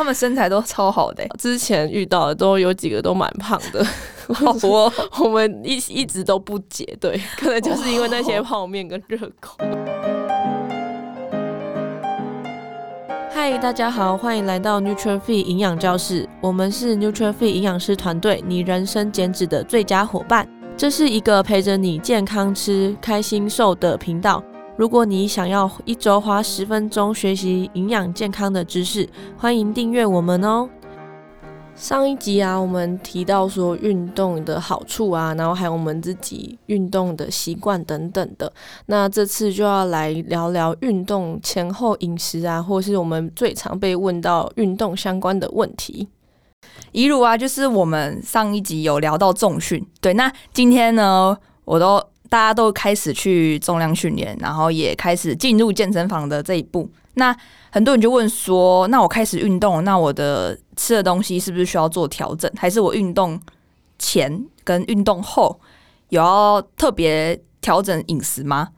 他们身材都超好的。之前遇到的都有几个都蛮胖的，好多我们一一直都不解，对，可能就是因为那些泡面跟热狗。嗨，大家好，欢迎来到 Nuture Fit 营养教室，我们是 Nuture Fit 营养师团队，你人生减脂的最佳伙伴。这是一个陪着你健康吃、开心瘦的频道。如果你想要一周花十分钟学习营养健康的知识，欢迎订阅我们哦。上一集啊，我们提到说运动的好处啊，然后还有我们自己运动的习惯等等的。那这次就要来聊聊运动前后饮食啊，或是我们最常被问到运动相关的问题。以如啊，就是我们上一集有聊到重训，对，那今天呢，我都大家都开始去重量训练，然后也开始进入健身房的这一步。那很多人就问说，那我开始运动，那我的吃的东西是不是需要做调整？还是我运动前跟运动后有要特别调整饮食吗？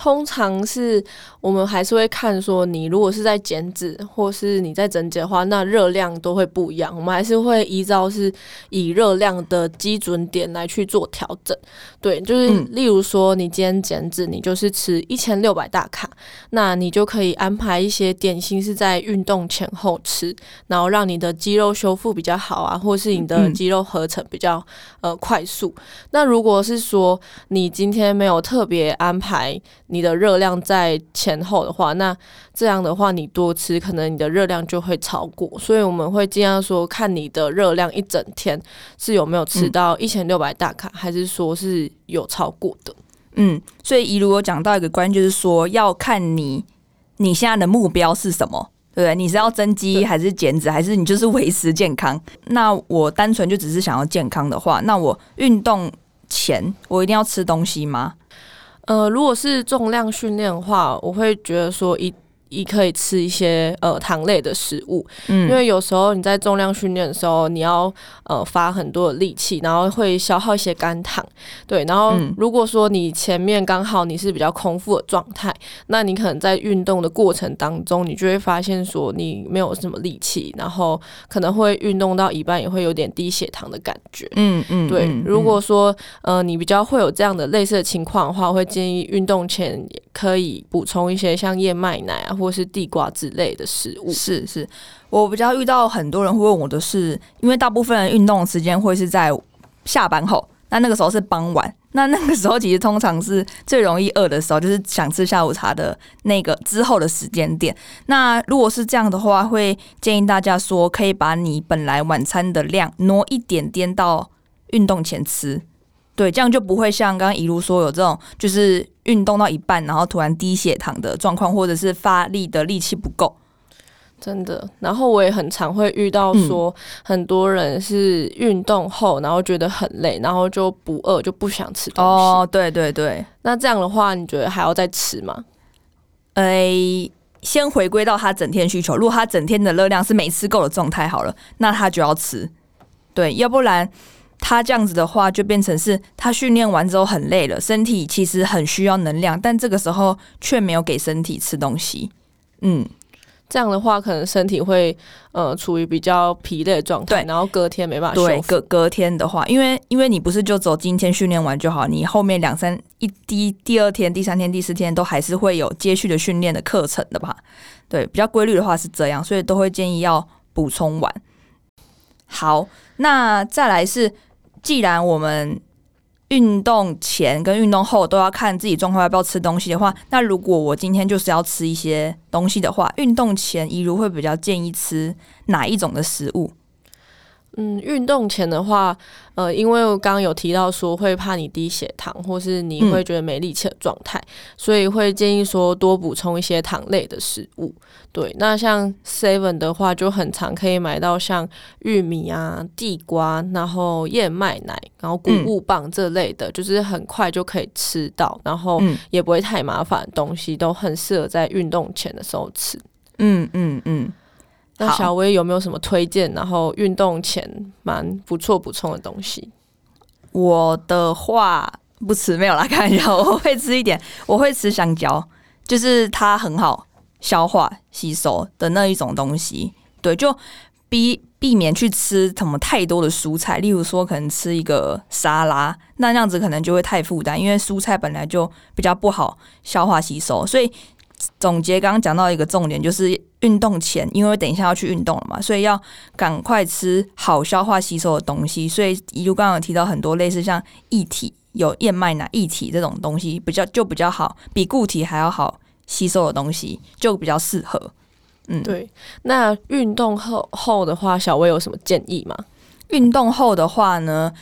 通常是我们还是会看说，你如果是在减脂，或是你在增肌的话，那热量都会不一样。我们还是会依照是以热量的基准点来去做调整。对，就是例如说，你今天减脂，你就是吃一千六百大卡，那你就可以安排一些点心是在运动前后吃，然后让你的肌肉修复比较好啊，或是你的肌肉合成比较呃快速。那如果是说你今天没有特别安排，你的热量在前后的话，那这样的话，你多吃可能你的热量就会超过，所以我们会尽量说，看你的热量一整天是有没有吃到一千六百大卡，还是说是有超过的。嗯，所以一如果讲到一个关键，就是说要看你你现在的目标是什么，对不对？你是要增肌还是减脂，还是你就是维持健康？那我单纯就只是想要健康的话，那我运动前我一定要吃东西吗？呃，如果是重量训练的话，我会觉得说一。也可以吃一些呃糖类的食物，嗯，因为有时候你在重量训练的时候，你要呃发很多的力气，然后会消耗一些肝糖，对。然后如果说你前面刚好你是比较空腹的状态，那你可能在运动的过程当中，你就会发现说你没有什么力气，然后可能会运动到一半也会有点低血糖的感觉，嗯嗯，对。如果说呃你比较会有这样的类似的情况的话，我会建议运动前也可以补充一些像燕麦奶啊。或是地瓜之类的食物。是是，我比较遇到很多人会问我的是，因为大部分人运动的时间会是在下班后，那那个时候是傍晚，那那个时候其实通常是最容易饿的时候，就是想吃下午茶的那个之后的时间点。那如果是这样的话，会建议大家说，可以把你本来晚餐的量挪一点点到运动前吃。对，这样就不会像刚刚一路说有这种，就是运动到一半，然后突然低血糖的状况，或者是发力的力气不够，真的。然后我也很常会遇到说，很多人是运动后，然后觉得很累，然后就不饿，就不想吃东西。哦，对对对。那这样的话，你觉得还要再吃吗？诶，先回归到他整天需求。如果他整天的热量是没吃够的状态，好了，那他就要吃。对，要不然。他这样子的话，就变成是他训练完之后很累了，身体其实很需要能量，但这个时候却没有给身体吃东西。嗯，这样的话，可能身体会呃处于比较疲累的状态，对，然后隔天没办法对，隔隔天的话，因为因为你不是就走今天训练完就好，你后面两三一第第二天、第三天、第四天都还是会有接续的训练的课程的吧？对，比较规律的话是这样，所以都会建议要补充完。好，那再来是。既然我们运动前跟运动后都要看自己状况要不要吃东西的话，那如果我今天就是要吃一些东西的话，运动前一如会比较建议吃哪一种的食物？嗯，运动前的话，呃，因为我刚刚有提到说会怕你低血糖，或是你会觉得没力气的状态，嗯，所以会建议说多补充一些糖类的食物。对，那像 Seven 的话，就很常可以买到像玉米啊、地瓜，然后燕麦奶，然后谷物棒这类的，嗯，就是很快就可以吃到，然后也不会太麻烦的东西，都很适合在运动前的时候吃。嗯嗯嗯。那小薇有没有什么推荐？然后运动前蛮不错补充的东西？我的话不吃，没有啦，开玩笑，我会吃一点，我会吃香蕉，就是它很好，消化吸收的那一种东西。对，就避避免去吃什么太多的蔬菜，例如说可能吃一个沙拉，那那样子可能就会太负担，因为蔬菜本来就比较不好消化吸收。所以总结刚刚讲到一个重点，就是运动前，因为等一下要去运动了嘛，所以要赶快吃好消化吸收的东西。所以一路刚刚有提到很多类似像液体，有燕麦奶液体这种东西，比较就比较好，比固体还要好吸收的东西，就比较适合。嗯，对。那运动后后的话，小薇有什么建议吗？运动后的话呢，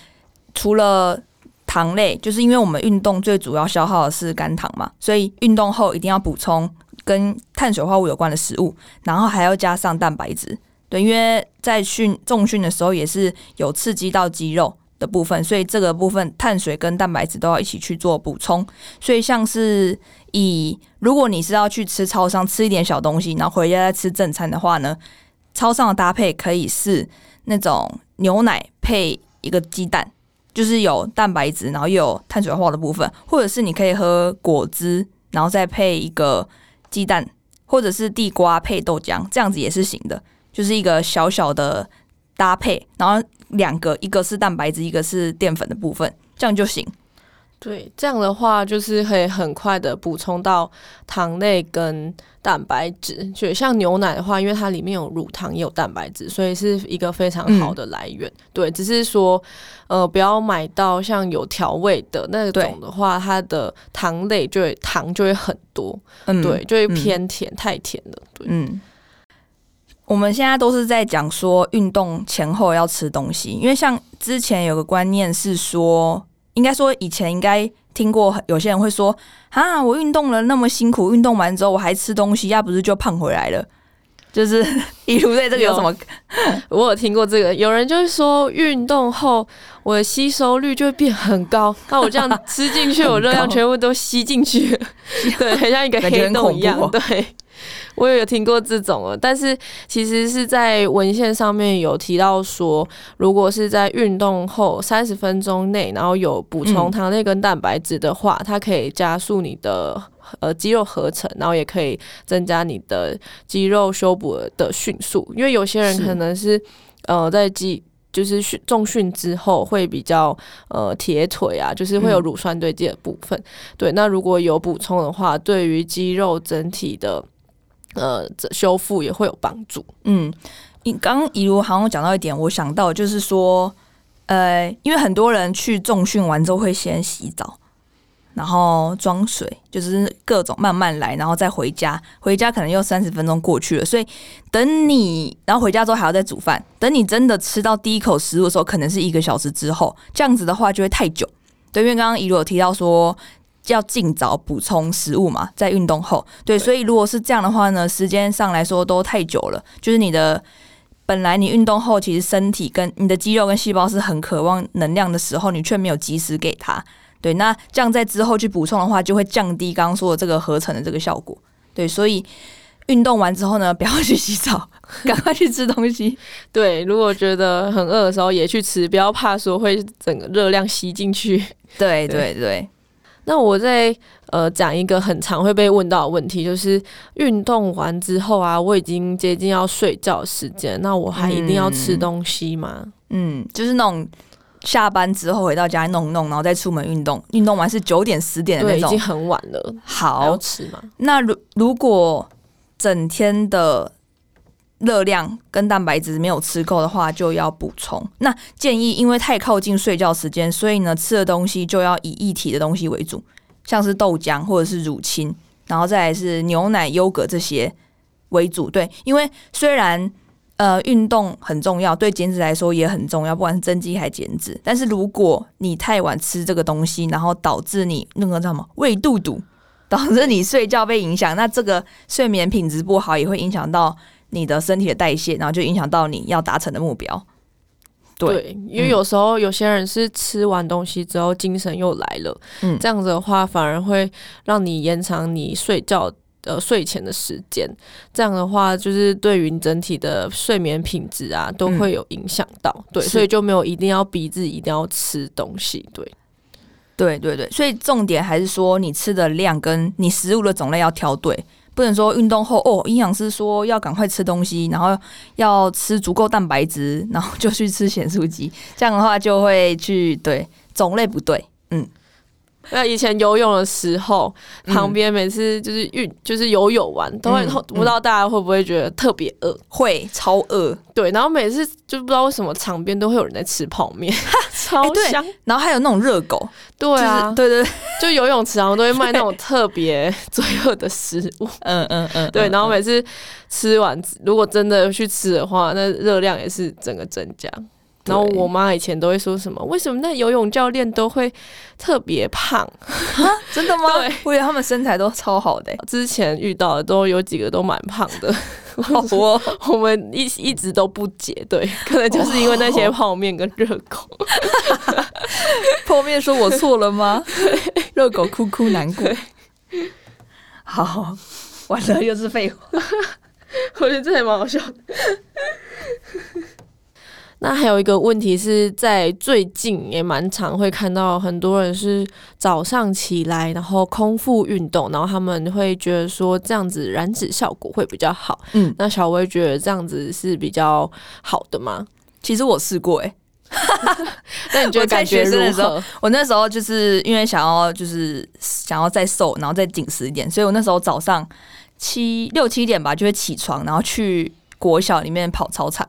除了糖类，就是因为我们运动最主要消耗的是肝糖嘛，所以运动后一定要补充跟碳水化合物有关的食物，然后还要加上蛋白质。对，因为在训重训的时候也是有刺激到肌肉的部分，所以这个部分碳水跟蛋白质都要一起去做补充。所以像是以如果你是要去吃超商吃一点小东西，然后回家再吃正餐的话呢，超商的搭配可以是那种牛奶配一个鸡蛋，就是有蛋白质，然后又有碳水化的部分，或者是你可以喝果汁，然后再配一个鸡蛋，或者是地瓜配豆浆，这样子也是行的，就是一个小小的搭配，然后。两个，一个是蛋白质，一个是淀粉的部分，这样就行。对，这样的话就是可以很快的补充到糖类跟蛋白质。就像牛奶的话，因为它里面有乳糖也有蛋白质，所以是一个非常好的来源。嗯、对，只是说呃，不要买到像有调味的那种的话，它的糖类就会糖就会很多，嗯、对，就会偏甜，嗯、太甜了。对，嗯。我们现在都是在讲说运动前后要吃东西，因为像之前有个观念是说，应该说以前应该听过有些人会说啊，我运动了那么辛苦，运动完之后我还吃东西，要不是就胖回来了。就是一如对这个有什么？我有听过这个，有人就是说运动后我的吸收率就会变很高，那我这样吃进去，我热量全部都吸进去，对，很像一个黑洞一样，对。我也有听过这种了，但是其实是在文献上面有提到说，如果是在运动后三十分钟内，然后有补充糖类跟蛋白质的话，嗯、它可以加速你的呃肌肉合成，然后也可以增加你的肌肉修补的迅速。因为有些人可能是，是呃在肌就是训重训之后会比较呃铁腿啊，就是会有乳酸堆积的部分。嗯、对，那如果有补充的话，对于肌肉整体的。呃，这修复也会有帮助。嗯，你刚刚以如好像讲到一点，我想到就是说，呃，因为很多人去重训完之后会先洗澡，然后装水，就是各种慢慢来，然后再回家。回家可能又三十分钟过去了，所以等你，然后回家之后还要再煮饭，等你真的吃到第一口食物的时候，可能是一个小时之后。这样子的话就会太久。对，因为刚刚以如有提到说。要尽早补充食物嘛，在运动后，对，对，所以如果是这样的话呢，时间上来说都太久了。就是你的本来你运动后，其实身体跟你的肌肉跟细胞是很渴望能量的时候，你却没有及时给它。对，那这样在之后去补充的话，就会降低刚刚说的这个合成的这个效果。对，所以运动完之后呢，不要去洗澡，赶快去吃东西。对，如果觉得很饿的时候也去吃，不要怕说会整个热量吸进去。对对 对。那我在呃讲一个很常会被问到的问题，就是运动完之后啊，我已经接近要睡觉时间，那我还一定要吃东西吗？嗯，就是那种下班之后回到家弄弄，然后再出门运动，运动完是九点十点的那种，已经很晚了。好，吃吗？那如如果整天的。热量跟蛋白质没有吃够的话，就要补充。那建议，因为太靠近睡觉时间，所以呢，吃的东西就要以液体的东西为主，像是豆浆或者是乳清，然后再来是牛奶、优格这些为主。对，因为虽然呃运动很重要，对减脂来说也很重要，不管是增肌还减脂，但是如果你太晚吃这个东西，然后导致你那个叫什么胃肚肚，导致你睡觉被影响，那这个睡眠品质不好，也会影响到。你的身体的代谢，然后就影响到你要达成的目标。对，对，因为有时候有些人是吃完东西之后精神又来了，嗯，这样子的话反而会让你延长你睡觉呃睡前的时间。这样的话，就是对于你整体的睡眠品质啊都会有影响到。嗯、对，所以就没有一定要逼自己一定要吃东西。对，对对对，所以重点还是说你吃的量跟你食物的种类要挑对。不能说运动后哦，营养师说要赶快吃东西，然后要吃足够蛋白质，然后就去吃咸酥鸡，这样的话就会去对种类不对，那以前游泳的时候，旁边每次就是运，就是游泳完都会，不知道大家会不会觉得特别饿？会超饿，对。然后每次就不知道为什么场边都会有人在吃泡面，超香。然后还有那种热狗，对啊，对对，就游泳池然后都会卖那种特别 罪恶的食物，嗯嗯嗯，对。然后每次吃完，如果真的去吃的话，那热量也是整个增加。然后我妈以前都会说什么？为什么那游泳教练都会特别胖？真的吗？对，我以为他们身材都超好的。之前遇到的都有几个都蛮胖的，好 多我们一一直都不解，对，可能就是因为那些泡面跟热狗。泡面说我错了吗？热狗哭哭难过。好，完了又是废话。我觉得这还蛮好笑的。那还有一个问题是在最近也蛮常会看到很多人是早上起来然后空腹运动，然后他们会觉得说这样子燃脂效果会比较好。嗯，那小薇觉得这样子是比较好的吗？其实我试过诶、欸，那你觉得感觉如何？我那时候就是因为想要就是想要再瘦，然后再紧实一点，所以我那时候早上七六七点吧就会起床，然后去国小里面跑操场。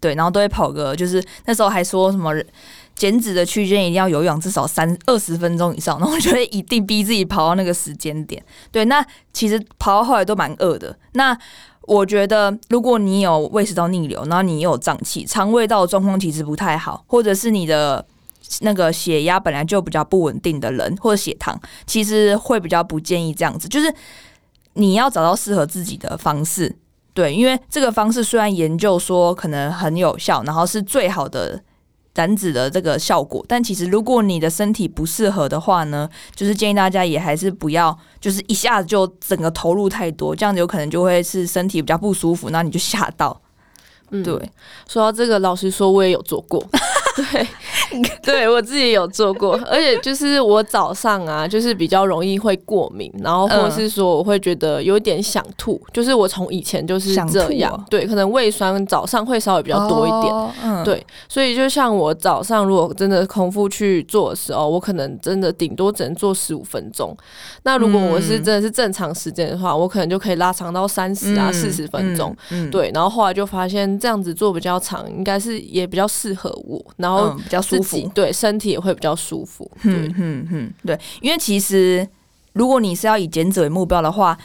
对，然后都会跑个，就是那时候还说什么减脂的区间一定要有氧至少三二十分钟以上，然后就会一定逼自己跑到那个时间点。对，那其实跑到后来都蛮饿的。那我觉得，如果你有胃食道逆流，然后你有胀气，肠胃道状况其实不太好，或者是你的那个血压本来就比较不稳定的人，或者血糖，其实会比较不建议这样子。就是你要找到适合自己的方式。对，因为这个方式虽然研究说可能很有效，然后是最好的燃脂的这个效果，但其实如果你的身体不适合的话呢，就是建议大家也还是不要，就是一下子就整个投入太多，这样子有可能就会是身体比较不舒服，那你就吓到。嗯，对，说到这个，老实说我也有做过。对，对我自己有做过，而且就是我早上啊，就是比较容易会过敏，然后或者是说我会觉得有点想吐，就是我从以前就是这样，啊、对，可能胃酸早上会稍微比较多一点，哦嗯、对，所以就像我早上如果真的空腹去做的时候，我可能真的顶多只能做十五分钟，那如果我是真的是正常时间的话，我可能就可以拉长到三十啊四十分钟，对，然后后来就发现这样子做比较长，应该是也比较适合我，然后比较舒服，对身体也会比较舒服。嗯嗯嗯，对，因为其实如果你是要以减脂为目标的话，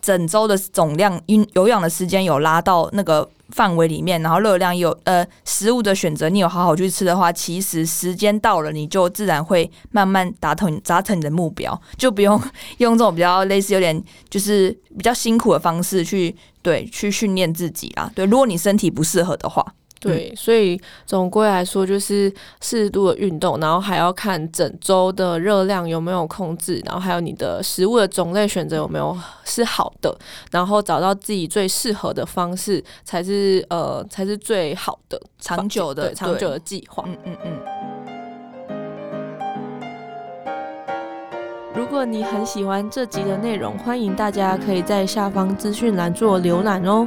整周的总量运有氧的时间有拉到那个范围里面，然后热量有呃食物的选择你有好好去吃的话，其实时间到了你就自然会慢慢达成达成你的目标，就不用用这种比较类似有点就是比较辛苦的方式去对去训练自己啊。对，如果你身体不适合的话。对，所以总归来说，就是适度的运动，然后还要看整周的热量有没有控制，然后还有你的食物的种类选择有没有是好的，然后找到自己最适合的方式，才是呃才是最好的长久的长久的计划。嗯嗯嗯。如果你很喜欢这集的内容，欢迎大家可以在下方资讯栏做浏览哦。